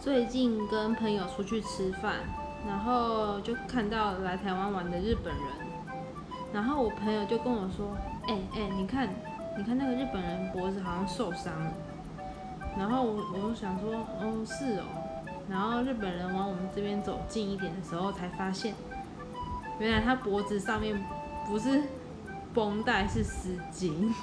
最近跟朋友出去吃饭，然后就看到来台湾玩的日本人，然后我朋友就跟我说：“哎、哎、你看，你看那个日本人脖子好像受伤了。”然后我我就想说：“哦，是哦。”然后日本人往我们这边走近一点的时候，才发现，原来他脖子上面不是绷带，是丝巾。